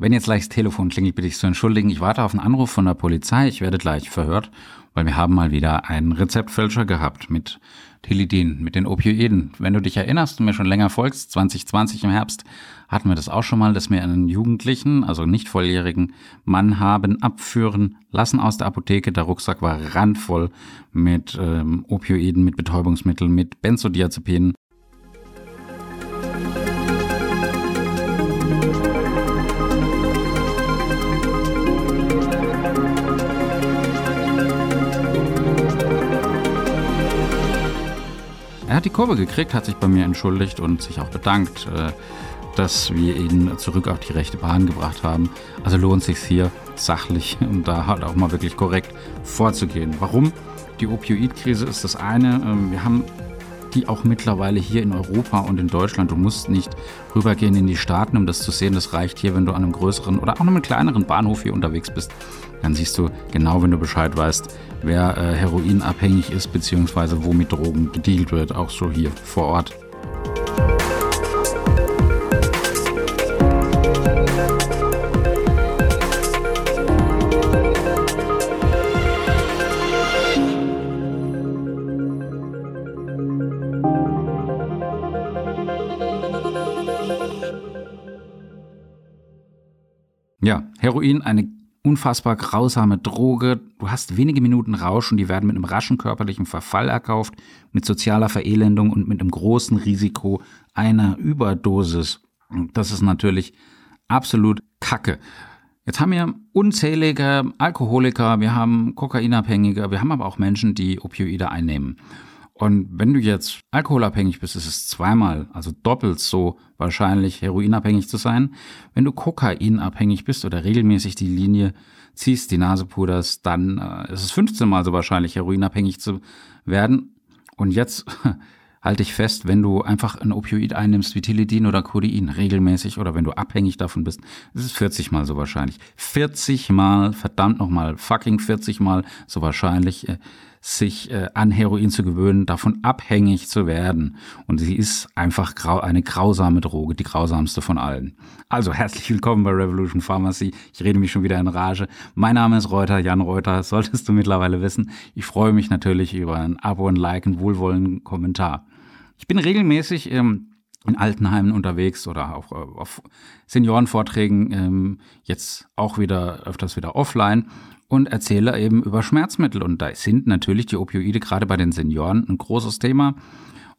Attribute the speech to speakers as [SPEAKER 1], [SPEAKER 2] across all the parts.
[SPEAKER 1] Wenn jetzt gleich das Telefon klingelt, bitte ich zu entschuldigen. Ich warte auf einen Anruf von der Polizei. Ich werde gleich verhört, weil wir haben mal wieder einen Rezeptfälscher gehabt mit Tilidin, mit den Opioiden. Wenn du dich erinnerst und mir schon länger folgst, 2020 im Herbst hatten wir das auch schon mal, dass wir einen Jugendlichen, also nicht volljährigen Mann haben abführen lassen aus der Apotheke. Der Rucksack war randvoll mit ähm, Opioiden, mit Betäubungsmitteln, mit Benzodiazepinen. Hat die Kurve gekriegt, hat sich bei mir entschuldigt und sich auch bedankt, äh, dass wir ihn zurück auf die rechte Bahn gebracht haben. Also lohnt sich hier sachlich und da halt auch mal wirklich korrekt vorzugehen. Warum? Die Opioidkrise ist das eine. Ähm, wir haben die auch mittlerweile hier in Europa und in Deutschland. Du musst nicht rübergehen in die Staaten, um das zu sehen. Das reicht hier, wenn du an einem größeren oder auch einem kleineren Bahnhof hier unterwegs bist. Dann siehst du genau, wenn du Bescheid weißt, wer äh, heroinabhängig ist, beziehungsweise wo mit Drogen gedealt wird, auch so hier vor Ort. Heroin, eine unfassbar grausame Droge. Du hast wenige Minuten Rausch und die werden mit einem raschen körperlichen Verfall erkauft, mit sozialer Verelendung und mit einem großen Risiko einer Überdosis. Und das ist natürlich absolut Kacke. Jetzt haben wir unzählige Alkoholiker, wir haben Kokainabhängige, wir haben aber auch Menschen, die Opioide einnehmen. Und wenn du jetzt alkoholabhängig bist, ist es zweimal, also doppelt so wahrscheinlich, heroinabhängig zu sein. Wenn du kokainabhängig bist oder regelmäßig die Linie ziehst, die Nase puderst, dann äh, ist es 15 mal so wahrscheinlich, heroinabhängig zu werden. Und jetzt halte ich fest, wenn du einfach ein Opioid einnimmst wie Tilidin oder Codein regelmäßig oder wenn du abhängig davon bist, ist es 40 mal so wahrscheinlich. 40 mal, verdammt nochmal, fucking 40 mal so wahrscheinlich, äh, sich äh, an Heroin zu gewöhnen, davon abhängig zu werden. Und sie ist einfach grau eine grausame Droge, die grausamste von allen. Also herzlich willkommen bei Revolution Pharmacy. Ich rede mich schon wieder in Rage. Mein Name ist Reuter, Jan Reuter, solltest du mittlerweile wissen. Ich freue mich natürlich über ein Abo, ein Like, einen wohlwollenden Kommentar. Ich bin regelmäßig ähm, in Altenheimen unterwegs oder auch äh, auf Seniorenvorträgen, ähm, jetzt auch wieder öfters wieder offline und erzähle eben über Schmerzmittel. Und da sind natürlich die Opioide gerade bei den Senioren ein großes Thema.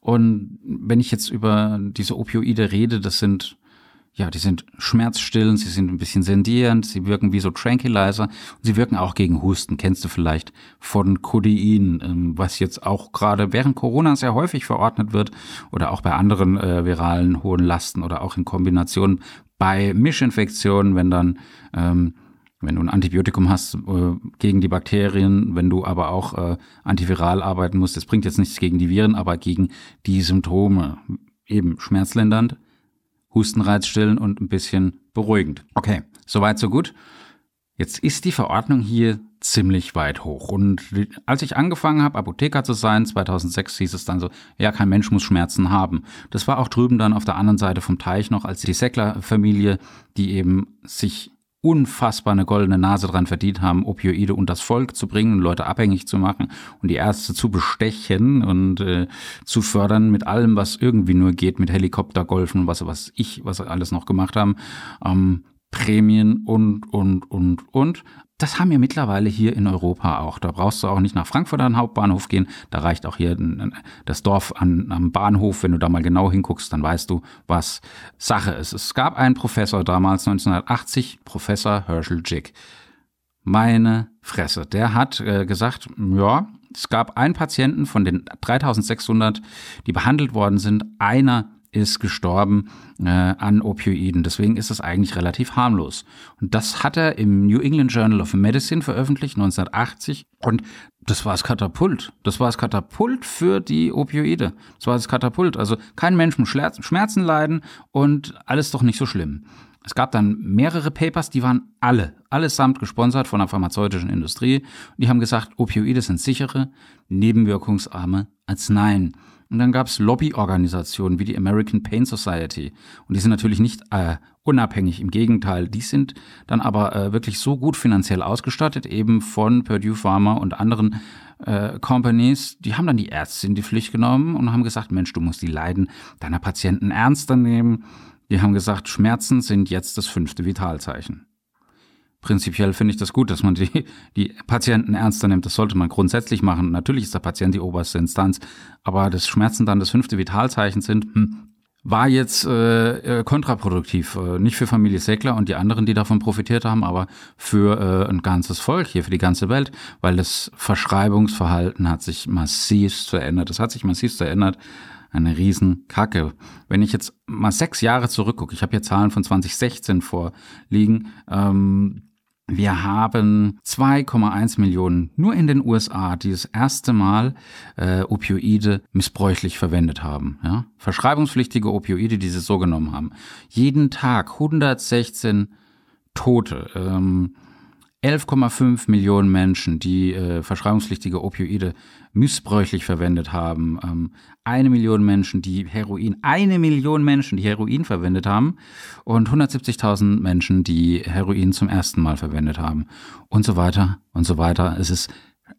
[SPEAKER 1] Und wenn ich jetzt über diese Opioide rede, das sind ja, die sind schmerzstillend, sie sind ein bisschen sendierend, sie wirken wie so Tranquilizer und sie wirken auch gegen Husten. Kennst du vielleicht von Codein, ähm, was jetzt auch gerade während Corona sehr häufig verordnet wird oder auch bei anderen äh, viralen hohen Lasten oder auch in Kombination bei Mischinfektionen, wenn dann ähm, wenn du ein Antibiotikum hast äh, gegen die Bakterien, wenn du aber auch äh, antiviral arbeiten musst, das bringt jetzt nichts gegen die Viren, aber gegen die Symptome. Eben schmerzlindernd, Hustenreiz stillen und ein bisschen beruhigend. Okay, soweit so gut. Jetzt ist die Verordnung hier ziemlich weit hoch. Und als ich angefangen habe, Apotheker zu sein, 2006 hieß es dann so, ja, kein Mensch muss Schmerzen haben. Das war auch drüben dann auf der anderen Seite vom Teich noch, als die Säckler-Familie, die eben sich unfassbar eine goldene Nase dran verdient haben, Opioide und das Volk zu bringen Leute abhängig zu machen und die Ärzte zu bestechen und äh, zu fördern mit allem, was irgendwie nur geht, mit Helikoptergolfen, was was ich, was alles noch gemacht haben, ähm, Prämien und und und und. Das haben wir mittlerweile hier in Europa auch. Da brauchst du auch nicht nach Frankfurt an den Hauptbahnhof gehen. Da reicht auch hier das Dorf an, am Bahnhof. Wenn du da mal genau hinguckst, dann weißt du, was Sache ist. Es gab einen Professor damals, 1980, Professor Herschel Jick. Meine Fresse. Der hat äh, gesagt, ja, es gab einen Patienten von den 3600, die behandelt worden sind. Einer ist gestorben äh, an Opioiden. Deswegen ist es eigentlich relativ harmlos. Und das hat er im New England Journal of Medicine veröffentlicht, 1980. Und das war das Katapult. Das war das Katapult für die Opioide. Das war das Katapult. Also kein Mensch muss Schmerzen leiden und alles doch nicht so schlimm. Es gab dann mehrere Papers, die waren alle, allesamt gesponsert von der pharmazeutischen Industrie. Und die haben gesagt, Opioide sind sichere, nebenwirkungsarme Arzneien. Und dann gab es Lobbyorganisationen wie die American Pain Society. Und die sind natürlich nicht äh, unabhängig. Im Gegenteil, die sind dann aber äh, wirklich so gut finanziell ausgestattet, eben von Purdue Pharma und anderen äh, Companies, die haben dann die Ärzte in die Pflicht genommen und haben gesagt, Mensch, du musst die Leiden deiner Patienten ernster nehmen. Die haben gesagt, Schmerzen sind jetzt das fünfte Vitalzeichen. Prinzipiell finde ich das gut, dass man die, die Patienten ernster nimmt. Das sollte man grundsätzlich machen. Natürlich ist der Patient die oberste Instanz, aber dass Schmerzen dann das fünfte Vitalzeichen sind, hm, war jetzt äh, äh, kontraproduktiv. Äh, nicht für Familie Säckler und die anderen, die davon profitiert haben, aber für äh, ein ganzes Volk hier, für die ganze Welt, weil das Verschreibungsverhalten hat sich massiv verändert. Das hat sich massiv verändert. Eine Riesenkacke. Wenn ich jetzt mal sechs Jahre zurückgucke, ich habe hier Zahlen von 2016 vorliegen, ähm, wir haben 2,1 Millionen nur in den USA, die das erste Mal äh, Opioide missbräuchlich verwendet haben. Ja? Verschreibungspflichtige Opioide, die sie so genommen haben. Jeden Tag 116 Tote. Ähm, 11,5 Millionen Menschen, die äh, verschreibungspflichtige Opioide missbräuchlich verwendet haben. Ähm, eine Million Menschen, die Heroin, eine Million Menschen, die Heroin verwendet haben und 170.000 Menschen, die Heroin zum ersten Mal verwendet haben und so weiter und so weiter. Es ist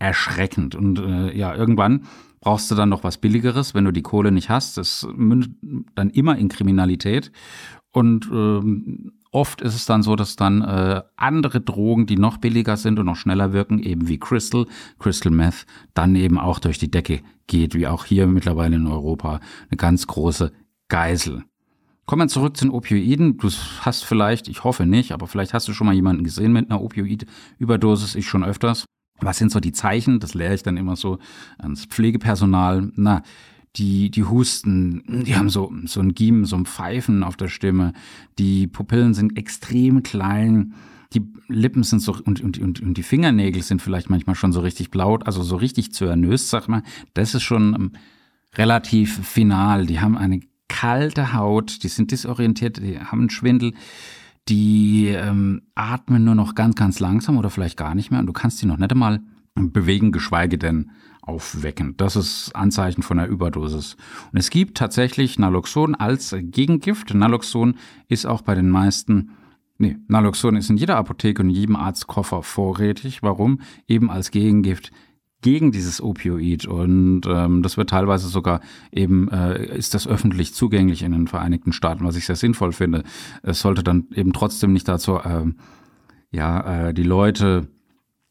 [SPEAKER 1] erschreckend und äh, ja, irgendwann brauchst du dann noch was Billigeres, wenn du die Kohle nicht hast. Das mündet dann immer in Kriminalität und ähm, Oft ist es dann so, dass dann äh, andere Drogen, die noch billiger sind und noch schneller wirken, eben wie Crystal, Crystal Meth, dann eben auch durch die Decke geht, wie auch hier mittlerweile in Europa eine ganz große Geisel. Kommen wir zurück zu den Opioiden. Du hast vielleicht, ich hoffe nicht, aber vielleicht hast du schon mal jemanden gesehen mit einer Opioid-Überdosis, ich schon öfters. Was sind so die Zeichen? Das lehre ich dann immer so ans Pflegepersonal. Na, die, die husten, die haben so, so ein Giemen, so ein Pfeifen auf der Stimme, die Pupillen sind extrem klein, die Lippen sind so und, und, und, und die Fingernägel sind vielleicht manchmal schon so richtig blau, also so richtig zernös, sag mal. Das ist schon ähm, relativ final. Die haben eine kalte Haut, die sind disorientiert, die haben einen Schwindel, die ähm, atmen nur noch ganz, ganz langsam oder vielleicht gar nicht mehr. Und du kannst die noch nicht einmal bewegen, geschweige denn aufwecken. Das ist Anzeichen von einer Überdosis. Und es gibt tatsächlich Naloxon als Gegengift. Naloxon ist auch bei den meisten Nee, Naloxon ist in jeder Apotheke und jedem Arztkoffer vorrätig. Warum? Eben als Gegengift gegen dieses Opioid und ähm, das wird teilweise sogar eben äh, ist das öffentlich zugänglich in den Vereinigten Staaten, was ich sehr sinnvoll finde. Es sollte dann eben trotzdem nicht dazu äh, ja äh, die Leute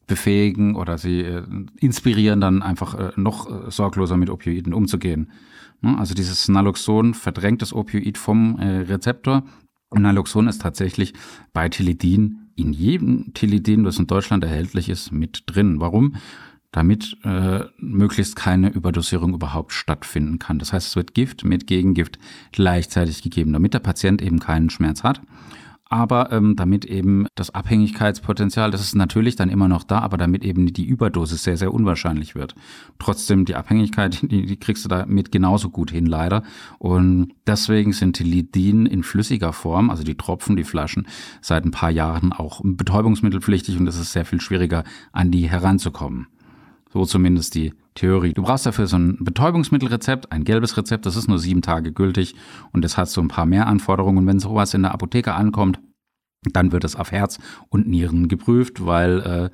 [SPEAKER 1] befähigen oder sie äh, inspirieren, dann einfach äh, noch äh, sorgloser mit Opioiden umzugehen. Ne? Also dieses Naloxon verdrängt das Opioid vom äh, Rezeptor. Naloxon ist tatsächlich bei Tilidin in jedem Tilidin, das in Deutschland erhältlich ist, mit drin. Warum? Damit äh, möglichst keine Überdosierung überhaupt stattfinden kann. Das heißt, es wird Gift mit Gegengift gleichzeitig gegeben, damit der Patient eben keinen Schmerz hat aber ähm, damit eben das Abhängigkeitspotenzial, das ist natürlich dann immer noch da, aber damit eben die Überdosis sehr, sehr unwahrscheinlich wird. Trotzdem die Abhängigkeit, die, die kriegst du damit genauso gut hin, leider. Und deswegen sind die Lidin in flüssiger Form, also die Tropfen, die Flaschen, seit ein paar Jahren auch betäubungsmittelpflichtig und es ist sehr viel schwieriger, an die heranzukommen. So zumindest die Theorie. Du brauchst dafür so ein Betäubungsmittelrezept, ein gelbes Rezept, das ist nur sieben Tage gültig und das hat so ein paar mehr Anforderungen. Und wenn sowas in der Apotheke ankommt, dann wird es auf Herz und Nieren geprüft, weil äh,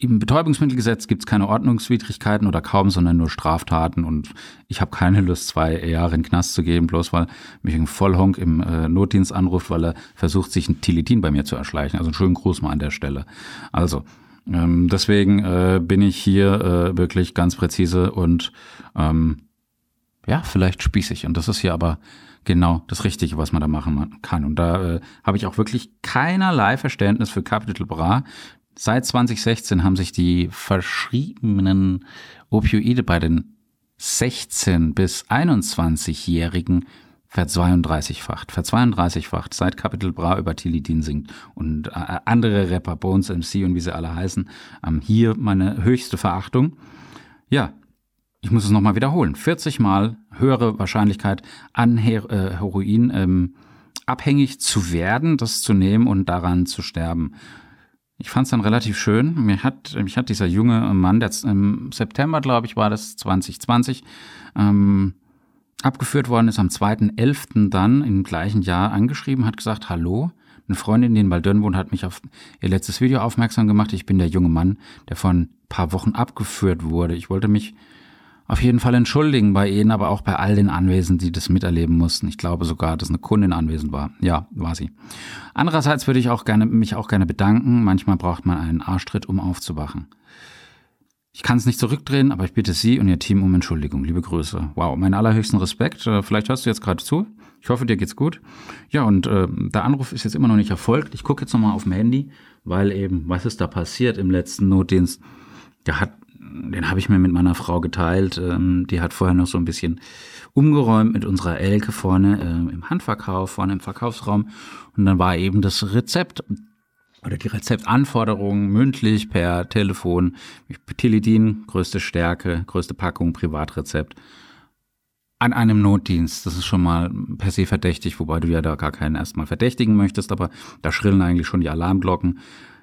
[SPEAKER 1] im Betäubungsmittelgesetz gibt es keine Ordnungswidrigkeiten oder kaum, sondern nur Straftaten. Und ich habe keine Lust, zwei Jahre in den Knast zu geben, bloß weil mich ein Vollhonk im äh, Notdienst anruft, weil er versucht, sich ein Tilitin bei mir zu erschleichen. Also einen schönen Gruß mal an der Stelle. Also, ähm, deswegen äh, bin ich hier äh, wirklich ganz präzise und ähm, ja, vielleicht spießig. Und das ist hier aber genau das Richtige, was man da machen kann. Und da äh, habe ich auch wirklich keinerlei Verständnis für Capital Bra. Seit 2016 haben sich die verschriebenen Opioide bei den 16 bis 21-Jährigen verzweiunddreißigfacht, verzweiunddreißigfacht, seit Capital Bra über Tilidin singt und äh, andere Rapper, Bones MC und wie sie alle heißen, ähm, hier meine höchste Verachtung. Ja, ich muss es nochmal wiederholen. 40 Mal höhere Wahrscheinlichkeit an Her äh, Heroin ähm, abhängig zu werden, das zu nehmen und daran zu sterben. Ich fand es dann relativ schön. Mir hat, mich hat dieser junge Mann, der im September, glaube ich, war das 2020, ähm, abgeführt worden ist am 2.11. dann im gleichen Jahr angeschrieben, hat gesagt, hallo, eine Freundin, die in Baldön wohnt, hat mich auf ihr letztes Video aufmerksam gemacht. Ich bin der junge Mann, der vor ein paar Wochen abgeführt wurde. Ich wollte mich auf jeden Fall entschuldigen bei Ihnen, aber auch bei all den Anwesenden, die das miterleben mussten. Ich glaube sogar, dass eine Kundin anwesend war. Ja, war sie. Andererseits würde ich auch gerne, mich auch gerne bedanken. Manchmal braucht man einen Arschtritt, um aufzuwachen. Ich kann es nicht zurückdrehen, aber ich bitte Sie und Ihr Team um Entschuldigung. Liebe Grüße. Wow, meinen allerhöchsten Respekt. Äh, vielleicht hörst du jetzt gerade zu. Ich hoffe, dir geht's gut. Ja, und äh, der Anruf ist jetzt immer noch nicht erfolgt. Ich gucke jetzt nochmal auf dem Handy, weil eben, was ist da passiert im letzten Notdienst? Der hat den habe ich mir mit meiner Frau geteilt. Ähm, die hat vorher noch so ein bisschen umgeräumt mit unserer Elke vorne äh, im Handverkauf, vorne im Verkaufsraum. Und dann war eben das Rezept oder die Rezeptanforderungen mündlich per Telefon. Tilidin, größte Stärke, größte Packung, Privatrezept. An einem Notdienst, das ist schon mal per se verdächtig, wobei du ja da gar keinen erstmal verdächtigen möchtest, aber da schrillen eigentlich schon die Alarmglocken.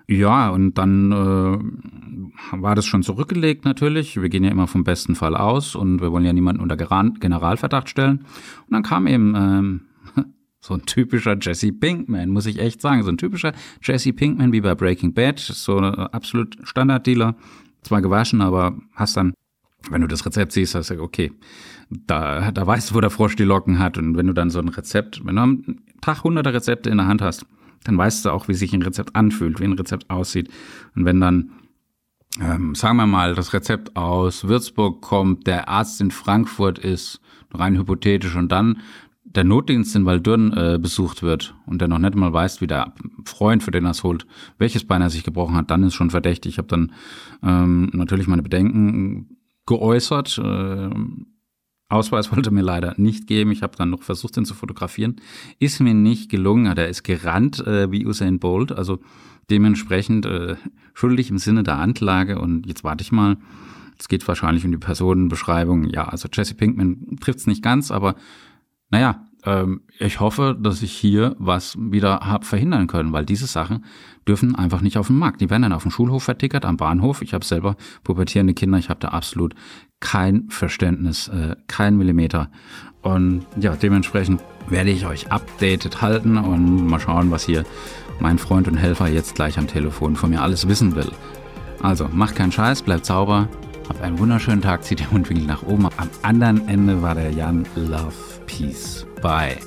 [SPEAKER 1] Ja, und dann äh, war das schon zurückgelegt natürlich. Wir gehen ja immer vom besten Fall aus und wir wollen ja niemanden unter Generalverdacht stellen. Und dann kam eben ähm, so ein typischer Jesse Pinkman, muss ich echt sagen. So ein typischer Jesse Pinkman wie bei Breaking Bad. So ein absolut Standarddealer. Zwar gewaschen, aber hast dann, wenn du das Rezept siehst, hast du, okay, da, da weißt du, wo der Frosch die Locken hat. Und wenn du dann so ein Rezept, wenn du am Tag hunderte Rezepte in der Hand hast, dann weißt du auch, wie sich ein Rezept anfühlt, wie ein Rezept aussieht. Und wenn dann, ähm, sagen wir mal, das Rezept aus Würzburg kommt, der Arzt in Frankfurt ist, rein hypothetisch, und dann der Notdienst in Waldürn äh, besucht wird und der noch nicht mal weiß, wie der Freund, für den er es holt, welches Bein er sich gebrochen hat, dann ist schon verdächtig. Ich habe dann ähm, natürlich meine Bedenken geäußert. Äh, Ausweis wollte mir leider nicht geben. Ich habe dann noch versucht, ihn zu fotografieren. Ist mir nicht gelungen. Der ist gerannt äh, wie Usain Bolt. Also dementsprechend äh, schuldig im Sinne der Anklage. Und jetzt warte ich mal. Es geht wahrscheinlich um die Personenbeschreibung. Ja, also Jesse Pinkman trifft es nicht ganz, aber naja, ähm, ich hoffe, dass ich hier was wieder habe verhindern können, weil diese Sachen dürfen einfach nicht auf den Markt. Die werden dann auf dem Schulhof vertickert, am Bahnhof. Ich habe selber pubertierende Kinder, ich habe da absolut kein Verständnis, äh, kein Millimeter. Und ja, dementsprechend werde ich euch updated halten und mal schauen, was hier mein Freund und Helfer jetzt gleich am Telefon von mir alles wissen will. Also, macht keinen Scheiß, bleibt sauber, habt einen wunderschönen Tag, zieht den Mundwinkel nach oben. Am anderen Ende war der Jan Love. Peace. Bye.